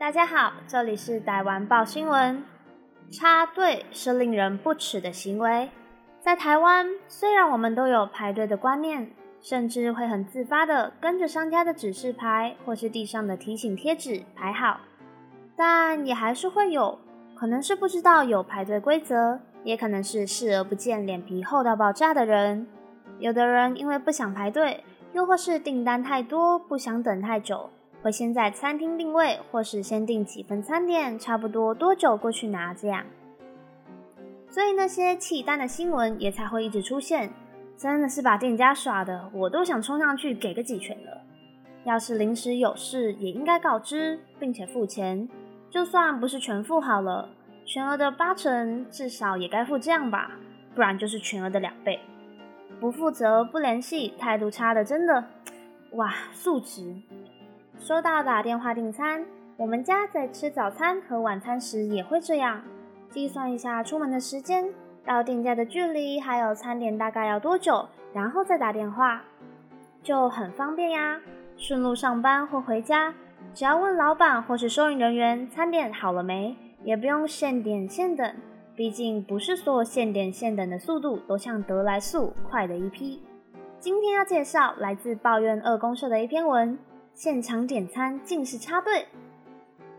大家好，这里是台湾报新闻。插队是令人不齿的行为。在台湾，虽然我们都有排队的观念，甚至会很自发的跟着商家的指示牌或是地上的提醒贴纸排好，但也还是会有，可能是不知道有排队规则，也可能是视而不见、脸皮厚到爆炸的人。有的人因为不想排队，又或是订单太多，不想等太久。会先在餐厅定位，或是先订几份餐点，差不多多久过去拿这样。所以那些弃单的新闻也才会一直出现，真的是把店家耍的，我都想冲上去给个几拳了。要是临时有事，也应该告知并且付钱，就算不是全付好了，全额的八成至少也该付这样吧，不然就是全额的两倍。不负责、不联系、态度差的，真的，哇，素质。收到打电话订餐，我们家在吃早餐和晚餐时也会这样，计算一下出门的时间，到店家的距离，还有餐点大概要多久，然后再打电话，就很方便呀。顺路上班或回家，只要问老板或是收银人员餐点好了没，也不用现点现等，毕竟不是所有现点现等的速度都像得来速快的一批。今天要介绍来自抱怨二公社的一篇文。现场点餐竟是插队，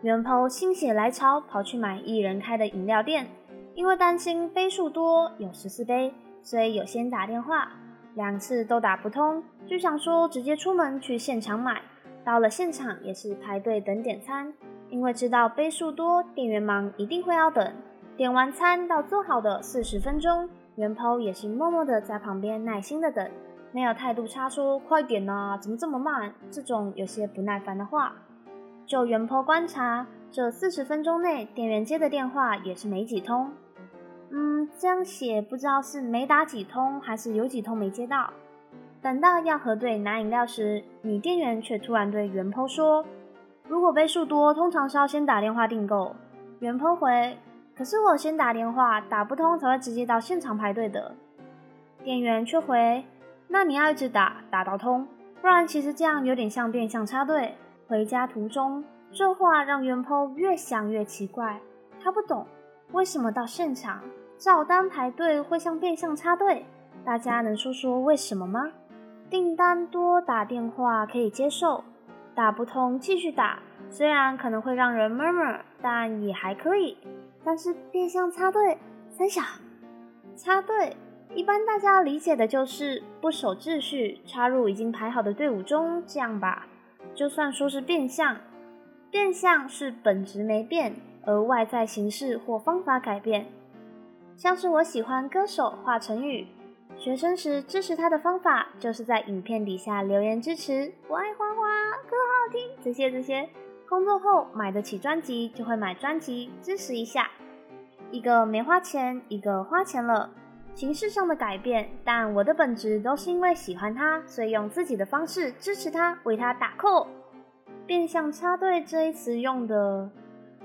元抛心血来潮跑去买一人开的饮料店，因为担心杯数多有十四杯，所以有先打电话，两次都打不通，就想说直接出门去现场买。到了现场也是排队等点餐，因为知道杯数多，店员忙一定会要等。点完餐到做好的四十分钟，元抛也是默默的在旁边耐心的等。没有态度差，说快点呐，怎么这么慢？这种有些不耐烦的话，就原坡观察，这四十分钟内，店员接的电话也是没几通。嗯，这样写不知道是没打几通，还是有几通没接到。等到要核对拿饮料时，女店员却突然对原坡说：“如果杯数多，通常是要先打电话订购。”原坡回：“可是我先打电话，打不通才会直接到现场排队的。”店员却回。那你要一直打，打到通，不然其实这样有点像变相插队。回家途中，这话让元坡越想越奇怪。他不懂为什么到现场照单排队会像变相插队。大家能说说为什么吗？订单多打电话可以接受，打不通继续打，虽然可能会让人 murmur，但也还可以。但是变相插队，三小插队。一般大家理解的就是不守秩序，插入已经排好的队伍中，这样吧。就算说是变相，变相是本质没变，而外在形式或方法改变。像是我喜欢歌手华晨宇，学生时支持他的方法就是在影片底下留言支持，我爱花花，歌好听，这些这些。工作后买得起专辑就会买专辑支持一下，一个没花钱，一个花钱了。形式上的改变，但我的本质都是因为喜欢他，所以用自己的方式支持他，为他打 call。变相插队这一词用的，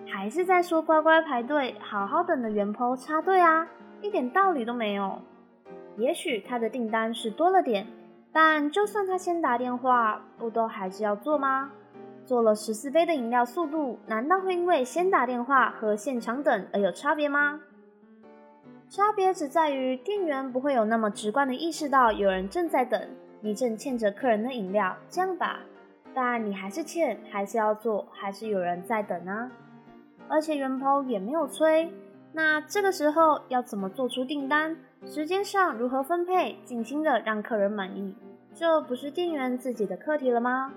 还是在说乖乖排队、好好等的原 po 插队啊，一点道理都没有。也许他的订单是多了点，但就算他先打电话，不都还是要做吗？做了十四杯的饮料速度，难道会因为先打电话和现场等而有差别吗？差别只在于店员不会有那么直观的意识到有人正在等，你正欠着客人的饮料，这样吧。但你还是欠，还是要做，还是有人在等啊。而且元抛也没有催，那这个时候要怎么做出订单？时间上如何分配，尽心的让客人满意，这不是店员自己的课题了吗？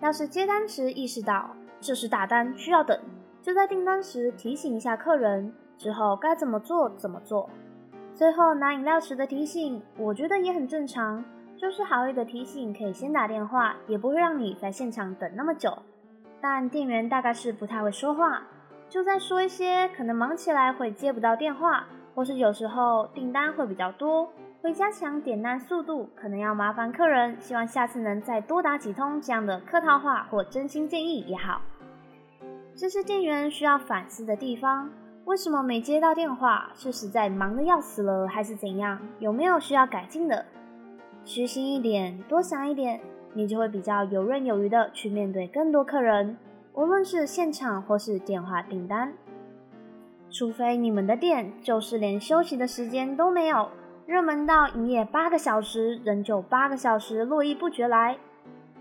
要是接单时意识到这是大单需要等，就在订单时提醒一下客人。之后该怎么做怎么做。最后拿饮料时的提醒，我觉得也很正常，就是好意的提醒，可以先打电话，也不会让你在现场等那么久。但店员大概是不太会说话，就在说一些可能忙起来会接不到电话，或是有时候订单会比较多，会加强点单速度，可能要麻烦客人，希望下次能再多打几通这样的客套话或真心建议也好。这是店员需要反思的地方。为什么没接到电话？是实在忙得要死了，还是怎样？有没有需要改进的？虚心一点，多想一点，你就会比较游刃有余的去面对更多客人。无论是现场或是电话订单。除非你们的店就是连休息的时间都没有，热门到营业八个小时，人就八个小时络绎不绝来；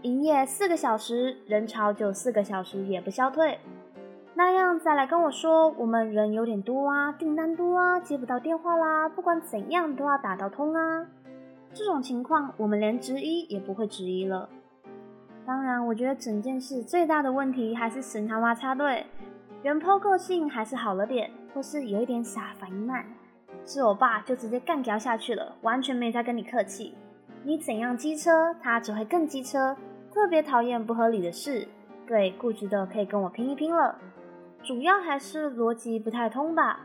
营业四个小时，人潮就四个小时也不消退。那样再来跟我说，我们人有点多啊，订单多啊，接不到电话啦，不管怎样都要打到通啊。这种情况，我们连质疑也不会质疑了。当然，我觉得整件事最大的问题还是神他妈插队，原抛个性还是好了点，或是有一点傻，反应慢。是我爸就直接干掉下去了，完全没再跟你客气。你怎样机车，他只会更机车，特别讨厌不合理的事。对，固执的可以跟我拼一拼了。主要还是逻辑不太通吧？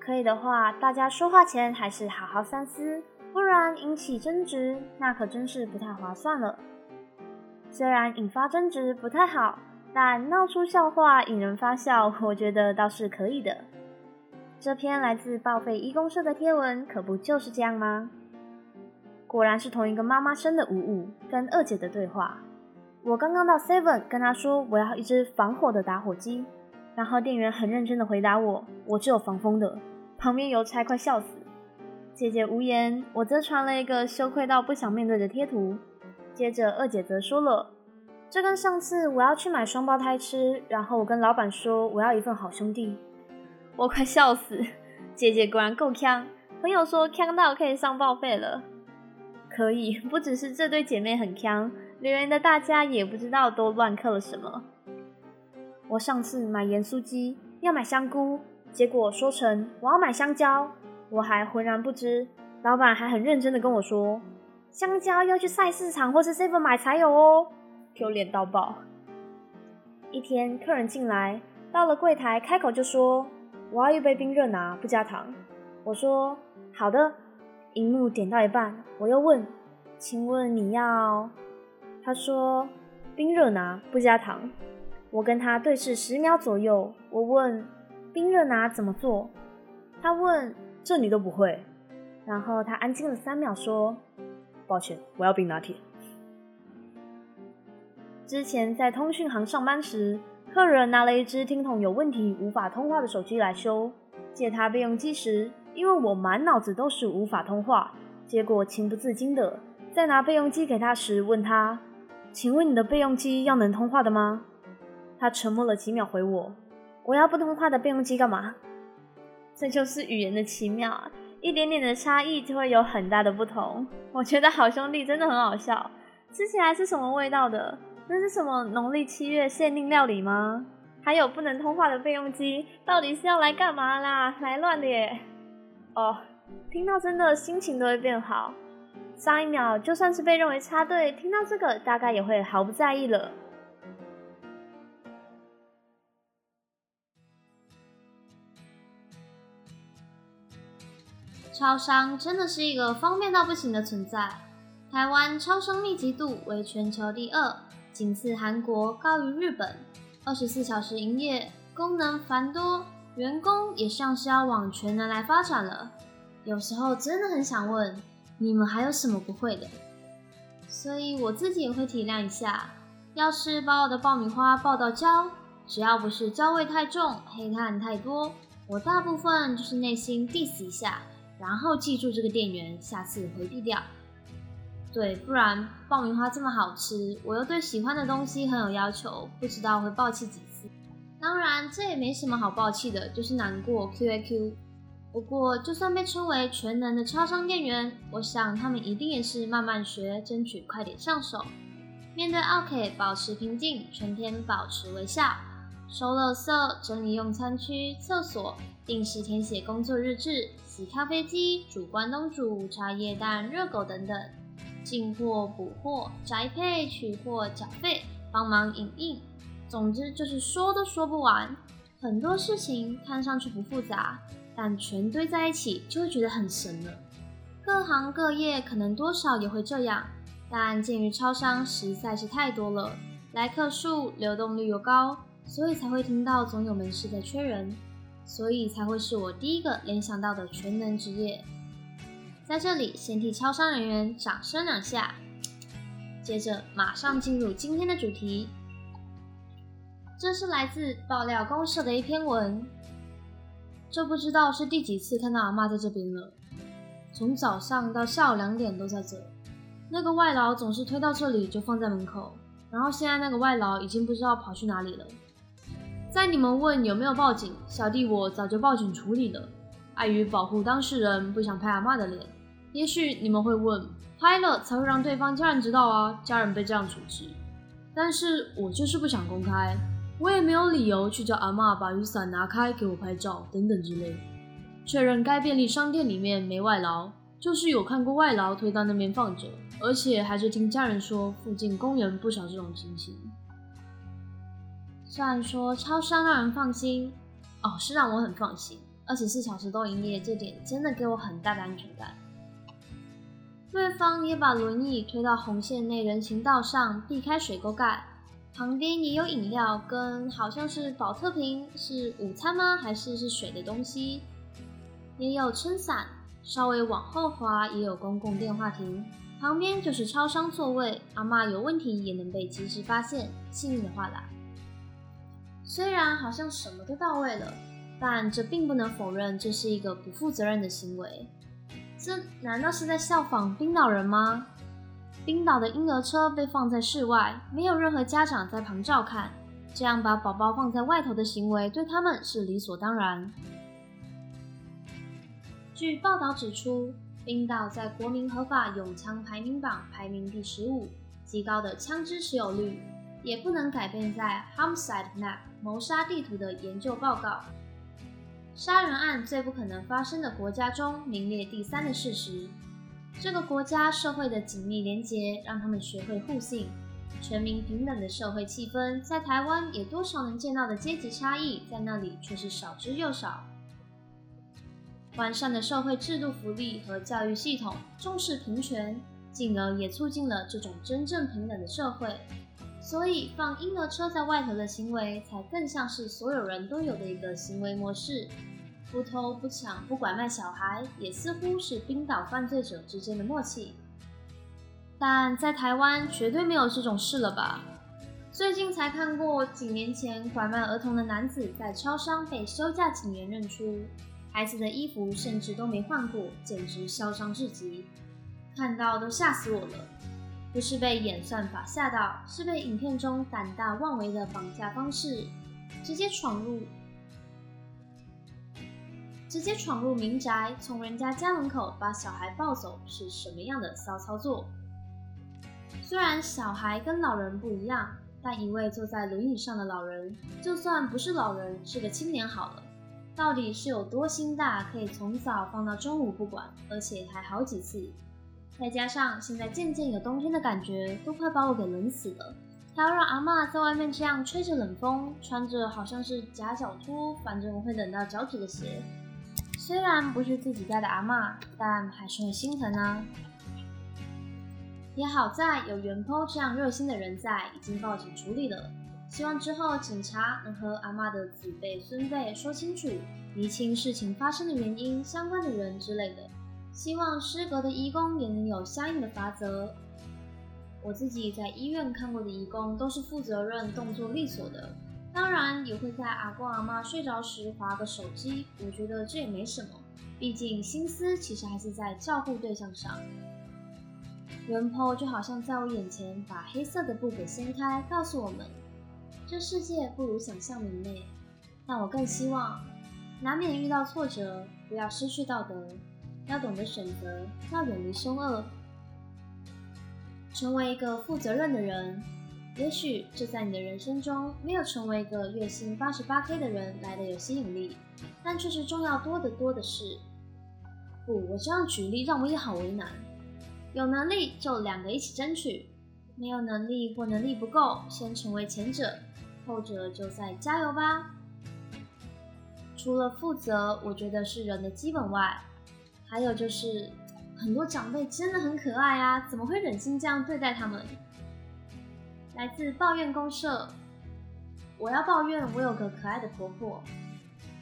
可以的话，大家说话前还是好好三思，不然引起争执，那可真是不太划算了。虽然引发争执不太好，但闹出笑话引人发笑，我觉得倒是可以的。这篇来自报废一公社的贴文，可不就是这样吗？果然是同一个妈妈生的五五跟二姐的对话。我刚刚到 Seven 跟她说我要一只防火的打火机。然后店员很认真的回答我：“我只有防风的。”旁边邮差快笑死。姐姐无言，我则传了一个羞愧到不想面对的贴图。接着二姐则说了：“这跟上次我要去买双胞胎吃，然后我跟老板说我要一份好兄弟。”我快笑死。姐姐果然够呛。朋友说呛到可以上报废了。可以，不只是这对姐妹很呛，留言的大家也不知道都乱刻了什么。我上次买盐酥鸡要买香菇，结果说成我要买香蕉，我还浑然不知。老板还很认真的跟我说，香蕉要去菜市场或是 seven 买才有哦，丢脸到爆。一天客人进来，到了柜台开口就说我要一杯冰热拿，不加糖。我说好的。荧幕点到一半，我又问，请问你要？他说冰热拿，不加糖。我跟他对视十秒左右，我问冰热拿怎么做，他问这你都不会，然后他安静了三秒说：“抱歉，我要冰拿铁。”之前在通讯行上班时，客人拿了一只听筒有问题、无法通话的手机来修，借他备用机时，因为我满脑子都是无法通话，结果情不自禁的在拿备用机给他时问他：“请问你的备用机要能通话的吗？”他沉默了几秒，回我：“我要不通话的备用机干嘛？” 这就是语言的奇妙啊！一点点的差异就会有很大的不同。我觉得好兄弟真的很好笑，吃起来是什么味道的？那是什么农历七月限定料理吗？还有不能通话的备用机，到底是要来干嘛啦？来乱的耶！哦，听到真的心情都会变好。上一秒就算是被认为插队，听到这个大概也会毫不在意了。超商真的是一个方便到不行的存在。台湾超商密集度为全球第二，仅次韩国，高于日本。二十四小时营业，功能繁多，员工也像是要往全能来发展了。有时候真的很想问，你们还有什么不会的？所以我自己也会体谅一下。要是把我的爆米花爆到焦，只要不是焦味太重、黑炭太多，我大部分就是内心 diss 一下。然后记住这个店员，下次回避掉。对，不然爆米花这么好吃，我又对喜欢的东西很有要求，不知道会爆气几次。当然，这也没什么好爆气的，就是难过 Q A Q。不过，就算被称为全能的超商店员，我想他们一定也是慢慢学，争取快点上手。面对 OK，保持平静，全天保持微笑，收垃圾，整理用餐区、厕所，定时填写工作日志。洗咖啡机、煮关东煮、茶叶蛋、热狗等等，进货、补货、宅配、取货、缴费、帮忙影印，总之就是说都说不完。很多事情看上去不复杂，但全堆在一起就会觉得很神了。各行各业可能多少也会这样，但鉴于超商实在是太多了，来客数、流动率又高，所以才会听到总有门市在缺人。所以才会是我第一个联想到的全能职业。在这里，先替超商人员掌声两下。接着，马上进入今天的主题。这是来自爆料公社的一篇文。这不知道是第几次看到阿妈在这边了，从早上到下午两点都在这。那个外劳总是推到这里就放在门口，然后现在那个外劳已经不知道跑去哪里了。在你们问有没有报警，小弟我早就报警处理了。碍于保护当事人，不想拍阿妈的脸。也许你们会问，拍了才会让对方家人知道啊，家人被这样处置。但是我就是不想公开，我也没有理由去叫阿妈把雨伞拿开给我拍照等等之类。确认该便利商店里面没外劳，就是有看过外劳推到那边放着，而且还是听家人说附近公园不少这种情形。虽然说超商让人放心，哦，是让我很放心。二十四小时都营业，这点真的给我很大的安全感。对方也把轮椅推到红线内人行道上，避开水沟盖。旁边也有饮料跟好像是保特瓶，是午餐吗？还是是水的东西？也有撑伞，稍微往后滑也有公共电话亭。旁边就是超商座位，阿妈有问题也能被及时发现。幸运的话啦，虽然好像什么都到位了。但这并不能否认这是一个不负责任的行为。这难道是在效仿冰岛人吗？冰岛的婴儿车被放在室外，没有任何家长在旁照看，这样把宝宝放在外头的行为对他们是理所当然。据报道指出，冰岛在国民合法拥枪排名榜排名第十五，极高的枪支持有率也不能改变在 Homicide Map 谋杀地图的研究报告。杀人案最不可能发生的国家中名列第三的事实。这个国家社会的紧密连结让他们学会互信，全民平等的社会气氛在台湾也多少能见到的阶级差异，在那里却是少之又少。完善的社会制度、福利和教育系统重视平权，进而也促进了这种真正平等的社会。所以放婴儿车在外头的行为，才更像是所有人都有的一个行为模式。不偷不抢不拐卖小孩，也似乎是冰岛犯罪者之间的默契。但在台湾绝对没有这种事了吧？最近才看过几年前拐卖儿童的男子在超商被休假警员认出，孩子的衣服甚至都没换过，简直嚣张至极，看到都吓死我了。不是被演算法吓到，是被影片中胆大妄为的绑架方式，直接闯入，直接闯入民宅，从人家家门口把小孩抱走，是什么样的骚操作？虽然小孩跟老人不一样，但一位坐在轮椅上的老人，就算不是老人，是个青年好了，到底是有多心大，可以从早放到中午不管，而且还好几次。再加上现在渐渐有冬天的感觉，都快把我给冷死了。还要让阿妈在外面这样吹着冷风，穿着好像是夹脚拖，反正我会冷到脚趾的鞋。虽然不是自己家的阿妈，但还是会心疼啊。也好在有袁坡这样热心的人在，已经报警处理了。希望之后警察能和阿妈的子辈孙辈说清楚，厘清事情发生的原因、相关的人之类的。希望失格的义工也能有相应的法则。我自己在医院看过的义工都是负责任、动作利索的，当然也会在阿公阿妈睡着时划个手机。我觉得这也没什么，毕竟心思其实还是在照顾对象上。人婆就好像在我眼前把黑色的布给掀开，告诉我们这世界不如想象明媚。但我更希望，难免遇到挫折，不要失去道德。要懂得选择，要远离凶恶，成为一个负责任的人。也许这在你的人生中没有成为一个月薪八十八 K 的人来的有吸引力，但却是重要多得多的事。不，我这样举例让我也好为难。有能力就两个一起争取，没有能力或能力不够，先成为前者，后者就再加油吧。除了负责，我觉得是人的基本外。还有就是，很多长辈真的很可爱啊，怎么会忍心这样对待他们？来自抱怨公社，我要抱怨，我有个可爱的婆婆。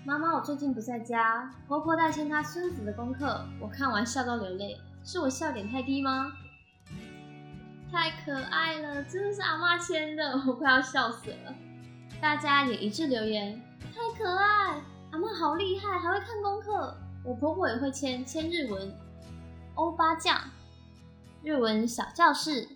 妈妈，我最近不在家，婆婆在签她孙子的功课，我看完笑到流泪，是我笑点太低吗？太可爱了，真的是阿妈签的，我快要笑死了。大家也一致留言，太可爱，阿妈好厉害，还会看功课。我婆婆也会签签日文，欧巴酱，日文小教室，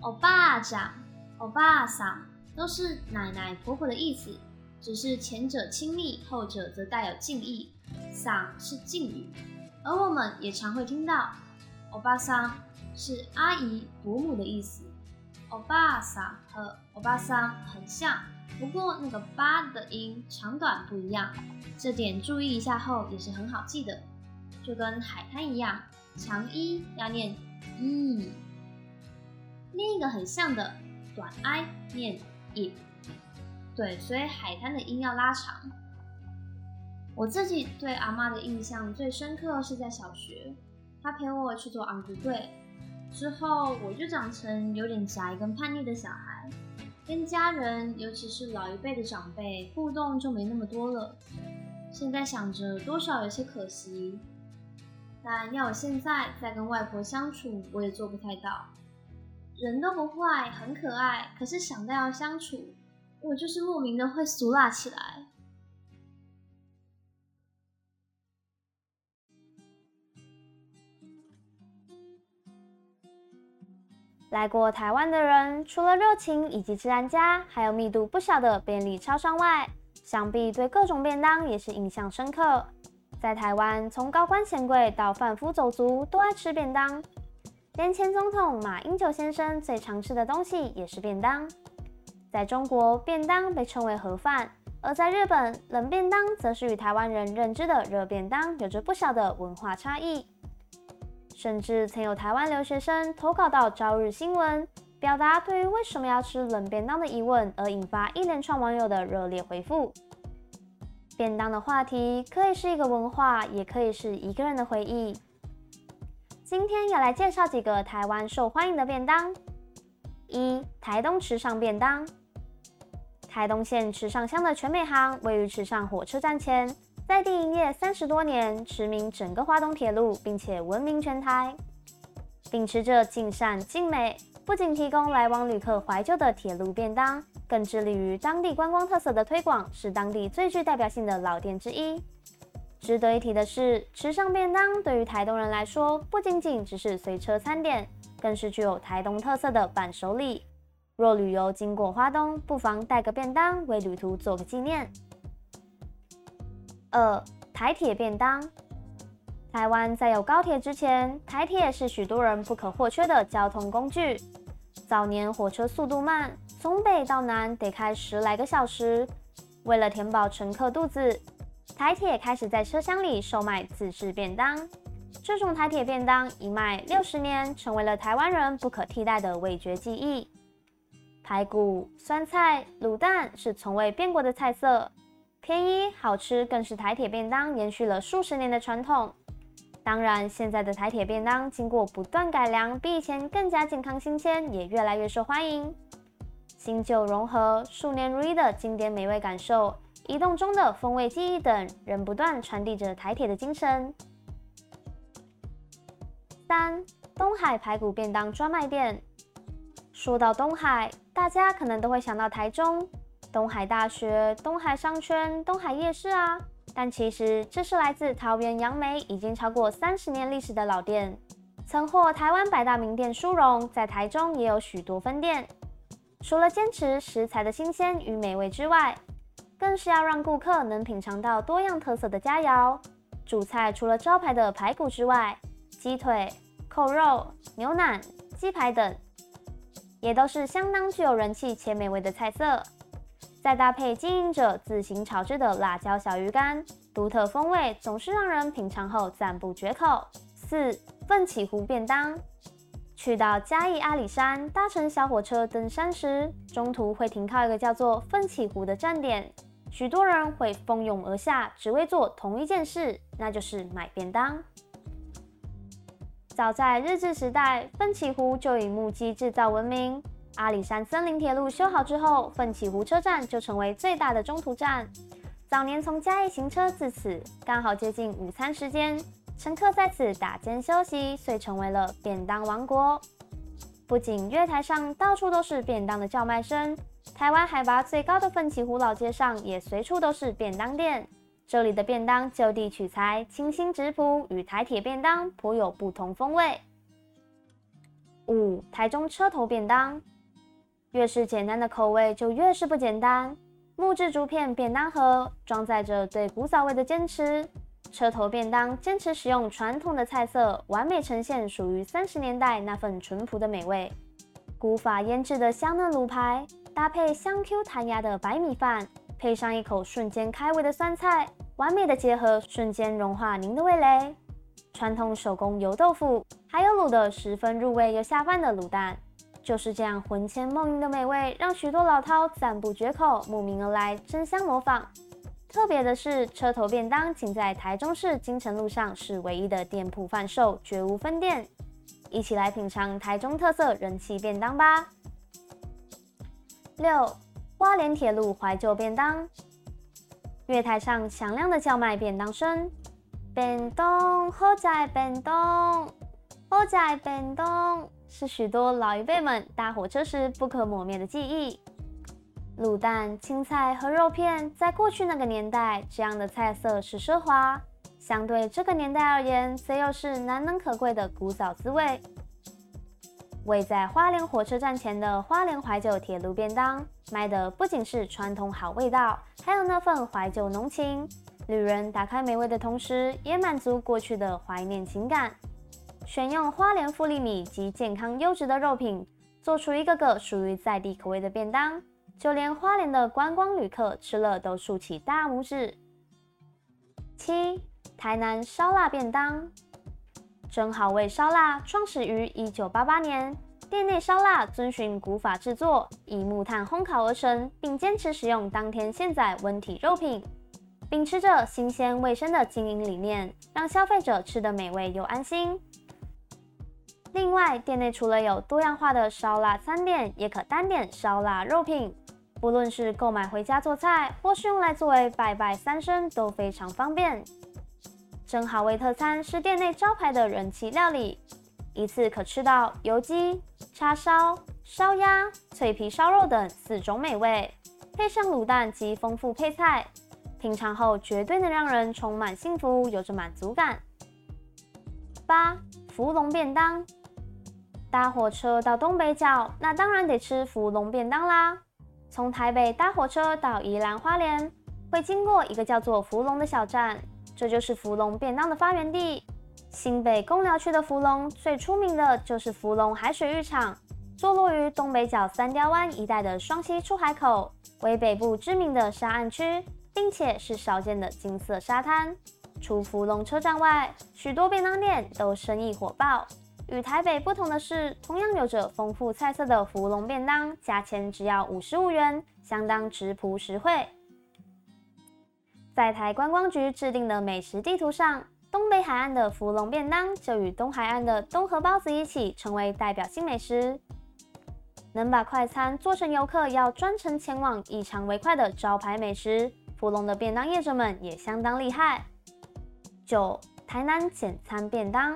欧巴酱，欧巴桑，都是奶奶婆婆的意思，只是前者亲密，后者则带有敬意。桑是敬语，而我们也常会听到欧巴桑是阿姨、伯母的意思。欧巴桑和欧巴桑很像，不过那个“巴”的音长短不一样，这点注意一下后也是很好记的。就跟海滩一样，长一要念“一”，另一个很像的短 i 念“ i ”。对，所以海滩的音要拉长。我自己对阿妈的印象最深刻是在小学，她陪我去做昂古队。之后我就长成有点宅跟叛逆的小孩，跟家人，尤其是老一辈的长辈互动就没那么多了。现在想着多少有些可惜，但要我现在再跟外婆相处，我也做不太到。人都不坏，很可爱，可是想到要相处，我就是莫名的会俗辣起来。来过台湾的人，除了热情以及治安佳，还有密度不小的便利超商外，想必对各种便当也是印象深刻。在台湾，从高官显贵到贩夫走卒都爱吃便当，连前总统马英九先生最常吃的东西也是便当。在中国，便当被称为盒饭，而在日本，冷便当则是与台湾人认知的热便当有着不小的文化差异。甚至曾有台湾留学生投稿到《朝日新闻》，表达对于为什么要吃冷便当的疑问，而引发一连串网友的热烈回复。便当的话题可以是一个文化，也可以是一个人的回忆。今天要来介绍几个台湾受欢迎的便当。一、台东池上便当。台东县池上乡的全美行位于池上火车站前。在地营业三十多年，驰名整个华东铁路，并且闻名全台。秉持着尽善尽美，不仅提供来往旅客怀旧的铁路便当，更致力于当地观光特色的推广，是当地最具代表性的老店之一。值得一提的是，池上便当对于台东人来说，不仅仅只是随车餐点，更是具有台东特色的伴手礼。若旅游经过花东，不妨带个便当，为旅途做个纪念。二台铁便当。台湾在有高铁之前，台铁是许多人不可或缺的交通工具。早年火车速度慢，从北到南得开十来个小时。为了填饱乘客肚子，台铁开始在车厢里售卖自制便当。这种台铁便当一卖六十年，成为了台湾人不可替代的味觉记忆。排骨、酸菜、卤蛋是从未变过的菜色。便宜好吃，更是台铁便当延续了数十年的传统。当然，现在的台铁便当经过不断改良，比以前更加健康新鲜，也越来越受欢迎。新旧融合，数年如一的经典美味感受，移动中的风味记忆等，仍不断传递着台铁的精神。三东海排骨便当专卖店。说到东海，大家可能都会想到台中。东海大学、东海商圈、东海夜市啊，但其实这是来自桃园杨梅，已经超过三十年历史的老店，曾获台湾百大名店殊荣，在台中也有许多分店。除了坚持食材的新鲜与美味之外，更是要让顾客能品尝到多样特色的佳肴。主菜除了招牌的排骨之外，鸡腿、扣肉、牛腩、鸡排等，也都是相当具有人气且美味的菜色。再搭配经营者自行炒制的辣椒小鱼干，独特风味总是让人品尝后赞不绝口。四奋起湖便当，去到嘉义阿里山搭乘小火车登山时，中途会停靠一个叫做奋起湖的站点，许多人会蜂拥而下，只为做同一件事，那就是买便当。早在日治时代，奋起湖就以木屐制造闻名。阿里山森林铁路修好之后，奋起湖车站就成为最大的中途站。早年从嘉义行车至此，刚好接近午餐时间，乘客在此打尖休息，遂成为了便当王国。不仅月台上到处都是便当的叫卖声，台湾海拔最高的奋起湖老街上也随处都是便当店。这里的便当就地取材，清新质朴，与台铁便当颇有不同风味。五、台中车头便当，越是简单的口味就越是不简单。木质竹片便当盒装载着对古早味的坚持。车头便当坚持使用传统的菜色，完美呈现属于三十年代那份淳朴的美味。古法腌制的香嫩卤排，搭配香 Q 弹牙的白米饭。配上一口瞬间开胃的酸菜，完美的结合，瞬间融化您的味蕾。传统手工油豆腐，还有卤的十分入味又下饭的卤蛋，就是这样魂牵梦萦的美味，让许多老饕赞不绝口，慕名而来争相模仿。特别的是，车头便当仅在台中市金城路上是唯一的店铺贩售，绝无分店。一起来品尝台中特色人气便当吧。六。花莲铁路怀旧便当，月台上响亮的叫卖便当声，便当好在便当好在便当，是许多老一辈们搭火车时不可磨灭的记忆。卤蛋、青菜和肉片，在过去那个年代，这样的菜色是奢华；相对这个年代而言，则又是难能可贵的古早滋味。位在花莲火车站前的花莲怀旧铁路便当，卖的不仅是传统好味道，还有那份怀旧浓情。旅人打开美味的同时，也满足过去的怀念情感。选用花莲富利米及健康优质的肉品，做出一个个属于在地口味的便当，就连花莲的观光旅客吃了都竖起大拇指。七，台南烧腊便当。真好味烧腊创始于一九八八年，店内烧腊遵循古法制作，以木炭烘烤而成，并坚持使用当天现宰温体肉品，秉持着新鲜卫生的经营理念，让消费者吃得美味又安心。另外，店内除了有多样化的烧腊餐点，也可单点烧腊肉品，不论是购买回家做菜，或是用来作为拜拜三牲，都非常方便。真好味特餐是店内招牌的人气料理，一次可吃到油鸡、叉烧、烧鸭、脆皮烧肉等四种美味，配上卤蛋及丰富配菜，品尝后绝对能让人充满幸福，有着满足感。八福龙便当，搭火车到东北角，那当然得吃福龙便当啦。从台北搭火车到宜兰花莲，会经过一个叫做福龙的小站。这就是福隆便当的发源地。新北公寮区的福隆最出名的就是福隆海水浴场，坐落于东北角三雕湾一带的双溪出海口，为北部知名的沙岸区，并且是少见的金色沙滩。除福隆车站外，许多便当店都生意火爆。与台北不同的是，同样有着丰富菜色的福隆便当，价钱只要五十五元，相当质朴实惠。在台观光局制定的美食地图上，东北海岸的福隆便当就与东海岸的东河包子一起成为代表性美食。能把快餐做成游客要专程前往异常为快的招牌美食，福隆的便当业者们也相当厉害。九，台南简餐便当，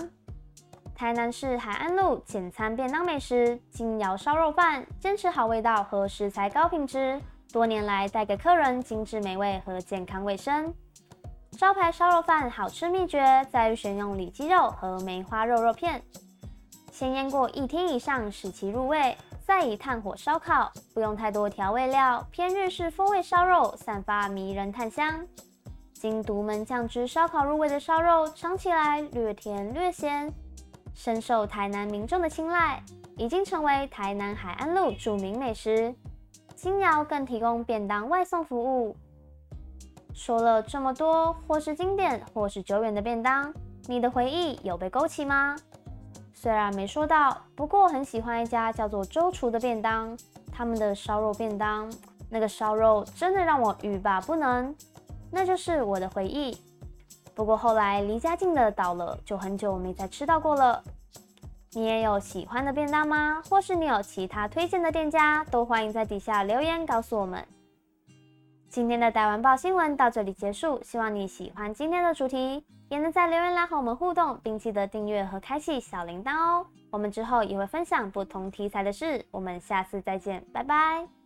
台南市海岸路简餐便当美食，金窑烧肉饭，坚持好味道和食材高品质。多年来带给客人精致美味和健康卫生。招牌烧肉饭好吃秘诀在于选用里脊肉和梅花肉肉片，先腌过一天以上使其入味，再以炭火烧烤，不用太多调味料，偏日式风味烧肉散发迷人炭香。经独门酱汁烧烤入味的烧肉，尝起来略甜略咸，深受台南民众的青睐，已经成为台南海岸路著名美食。金瑶更提供便当外送服务。说了这么多，或是经典，或是久远的便当，你的回忆有被勾起吗？虽然没说到，不过很喜欢一家叫做周厨的便当，他们的烧肉便当，那个烧肉真的让我欲罢不能，那就是我的回忆。不过后来离家近的倒了，就很久没再吃到过了。你也有喜欢的便当吗？或是你有其他推荐的店家，都欢迎在底下留言告诉我们。今天的台湾报新闻到这里结束，希望你喜欢今天的主题，也能在留言栏和我们互动，并记得订阅和开启小铃铛哦。我们之后也会分享不同题材的事，我们下次再见，拜拜。